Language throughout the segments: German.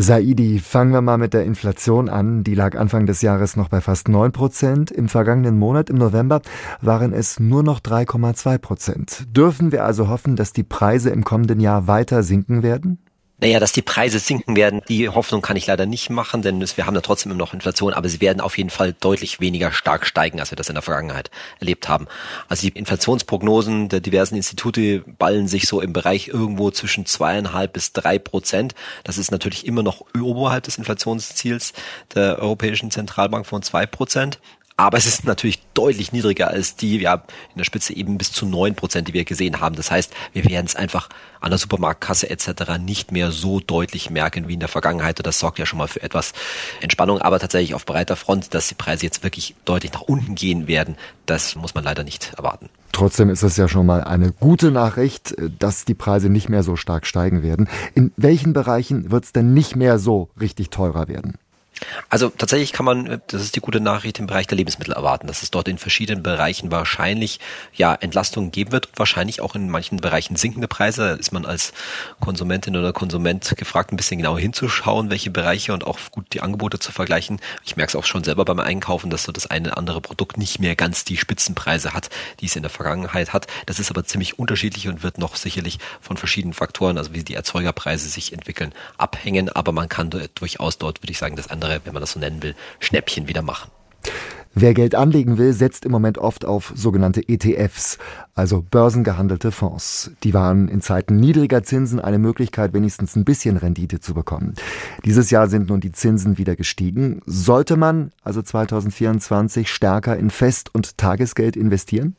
Saidi, fangen wir mal mit der Inflation an. Die lag Anfang des Jahres noch bei fast 9 Prozent. Im vergangenen Monat, im November, waren es nur noch 3,2 Prozent. Dürfen wir also hoffen, dass die Preise im kommenden Jahr weiter sinken werden? Naja, dass die Preise sinken werden, die Hoffnung kann ich leider nicht machen, denn wir haben ja trotzdem immer noch Inflation, aber sie werden auf jeden Fall deutlich weniger stark steigen, als wir das in der Vergangenheit erlebt haben. Also die Inflationsprognosen der diversen Institute ballen sich so im Bereich irgendwo zwischen zweieinhalb bis drei Prozent. Das ist natürlich immer noch oberhalb des Inflationsziels der Europäischen Zentralbank von zwei Prozent. Aber es ist natürlich deutlich niedriger als die, ja, in der Spitze eben bis zu neun Prozent, die wir gesehen haben. Das heißt, wir werden es einfach an der Supermarktkasse etc. nicht mehr so deutlich merken wie in der Vergangenheit. Und das sorgt ja schon mal für etwas Entspannung. Aber tatsächlich auf breiter Front, dass die Preise jetzt wirklich deutlich nach unten gehen werden, das muss man leider nicht erwarten. Trotzdem ist es ja schon mal eine gute Nachricht, dass die Preise nicht mehr so stark steigen werden. In welchen Bereichen wird es denn nicht mehr so richtig teurer werden? Also tatsächlich kann man, das ist die gute Nachricht, im Bereich der Lebensmittel erwarten, dass es dort in verschiedenen Bereichen wahrscheinlich ja Entlastungen geben wird und wahrscheinlich auch in manchen Bereichen sinkende Preise. Da ist man als Konsumentin oder Konsument gefragt, ein bisschen genauer hinzuschauen, welche Bereiche und auch gut die Angebote zu vergleichen. Ich merke es auch schon selber beim Einkaufen, dass so das eine oder andere Produkt nicht mehr ganz die Spitzenpreise hat, die es in der Vergangenheit hat. Das ist aber ziemlich unterschiedlich und wird noch sicherlich von verschiedenen Faktoren, also wie die Erzeugerpreise sich entwickeln, abhängen. Aber man kann durchaus dort, würde ich sagen, das andere andere, wenn man das so nennen will, Schnäppchen wieder machen. Wer Geld anlegen will, setzt im Moment oft auf sogenannte ETFs, also börsengehandelte Fonds. Die waren in Zeiten niedriger Zinsen eine Möglichkeit, wenigstens ein bisschen Rendite zu bekommen. Dieses Jahr sind nun die Zinsen wieder gestiegen. Sollte man also 2024 stärker in Fest- und Tagesgeld investieren?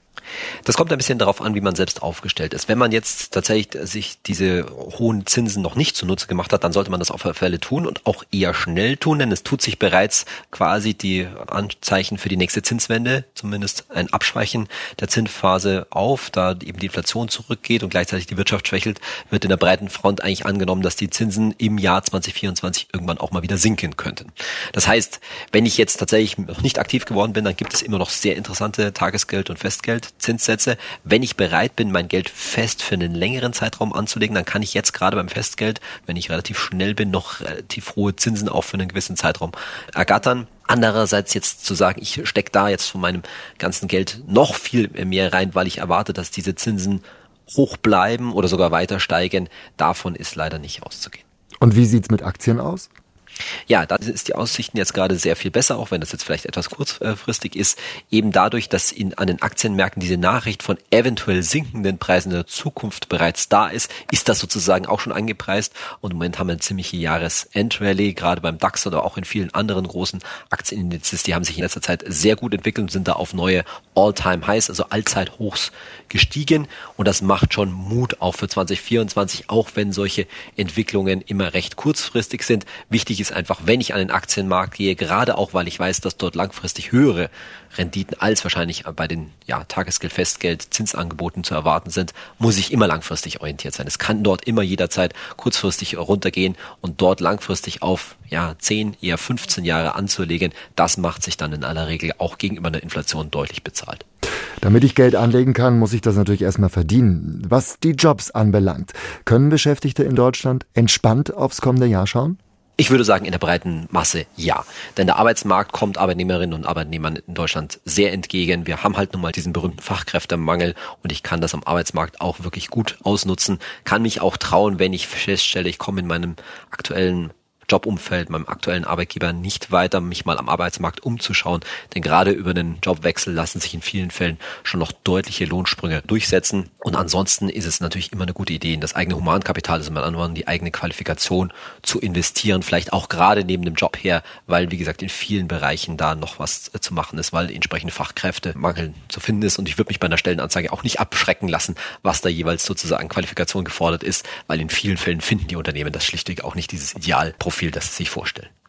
Das kommt ein bisschen darauf an, wie man selbst aufgestellt ist. Wenn man jetzt tatsächlich sich diese hohen Zinsen noch nicht zunutze gemacht hat, dann sollte man das auf alle Fälle tun und auch eher schnell tun, denn es tut sich bereits quasi die Anzeichen für die nächste Zinswende, zumindest ein Abschweichen der Zinsphase auf, da eben die Inflation zurückgeht und gleichzeitig die Wirtschaft schwächelt, wird in der breiten Front eigentlich angenommen, dass die Zinsen im Jahr 2024 irgendwann auch mal wieder sinken könnten. Das heißt, wenn ich jetzt tatsächlich noch nicht aktiv geworden bin, dann gibt es immer noch sehr interessante Tagesgeld- und Festgeld Zinssätze. Wenn ich bereit bin, mein Geld fest für einen längeren Zeitraum anzulegen, dann kann ich jetzt gerade beim Festgeld, wenn ich relativ schnell bin, noch relativ hohe Zinsen auch für einen gewissen Zeitraum ergattern. Andererseits jetzt zu sagen, ich stecke da jetzt von meinem ganzen Geld noch viel mehr rein, weil ich erwarte, dass diese Zinsen hoch bleiben oder sogar weiter steigen, davon ist leider nicht auszugehen. Und wie sieht's mit Aktien aus? Ja, da ist die Aussichten jetzt gerade sehr viel besser, auch wenn das jetzt vielleicht etwas kurzfristig ist, eben dadurch, dass in, an den Aktienmärkten diese Nachricht von eventuell sinkenden Preisen in der Zukunft bereits da ist, ist das sozusagen auch schon angepreist. Und im Moment haben wir eine ziemliche Jahresendrallye, gerade beim DAX oder auch in vielen anderen großen Aktienindizes, die haben sich in letzter Zeit sehr gut entwickelt und sind da auf neue All-Time-Highs, also Allzeithochs gestiegen. Und das macht schon Mut auch für 2024, auch wenn solche Entwicklungen immer recht kurzfristig sind. Wichtig ist ist einfach, wenn ich an den Aktienmarkt gehe, gerade auch, weil ich weiß, dass dort langfristig höhere Renditen als wahrscheinlich bei den ja, Tagesgeld, Festgeld, Zinsangeboten zu erwarten sind, muss ich immer langfristig orientiert sein. Es kann dort immer jederzeit kurzfristig runtergehen und dort langfristig auf ja, 10, eher 15 Jahre anzulegen, das macht sich dann in aller Regel auch gegenüber der Inflation deutlich bezahlt. Damit ich Geld anlegen kann, muss ich das natürlich erstmal verdienen. Was die Jobs anbelangt, können Beschäftigte in Deutschland entspannt aufs kommende Jahr schauen? Ich würde sagen, in der breiten Masse ja. Denn der Arbeitsmarkt kommt Arbeitnehmerinnen und Arbeitnehmern in Deutschland sehr entgegen. Wir haben halt nun mal diesen berühmten Fachkräftemangel und ich kann das am Arbeitsmarkt auch wirklich gut ausnutzen, kann mich auch trauen, wenn ich feststelle, ich komme in meinem aktuellen Jobumfeld, meinem aktuellen Arbeitgeber nicht weiter, mich mal am Arbeitsmarkt umzuschauen. Denn gerade über den Jobwechsel lassen sich in vielen Fällen schon noch deutliche Lohnsprünge durchsetzen. Und ansonsten ist es natürlich immer eine gute Idee, in das eigene Humankapital, also mit anderen die eigene Qualifikation zu investieren. Vielleicht auch gerade neben dem Job her, weil, wie gesagt, in vielen Bereichen da noch was zu machen ist, weil entsprechende Fachkräftemangel zu finden ist. Und ich würde mich bei einer Stellenanzeige auch nicht abschrecken lassen, was da jeweils sozusagen Qualifikation gefordert ist, weil in vielen Fällen finden die Unternehmen das schlichtweg auch nicht dieses Idealprofil Profil, das Sie sich vorstellen.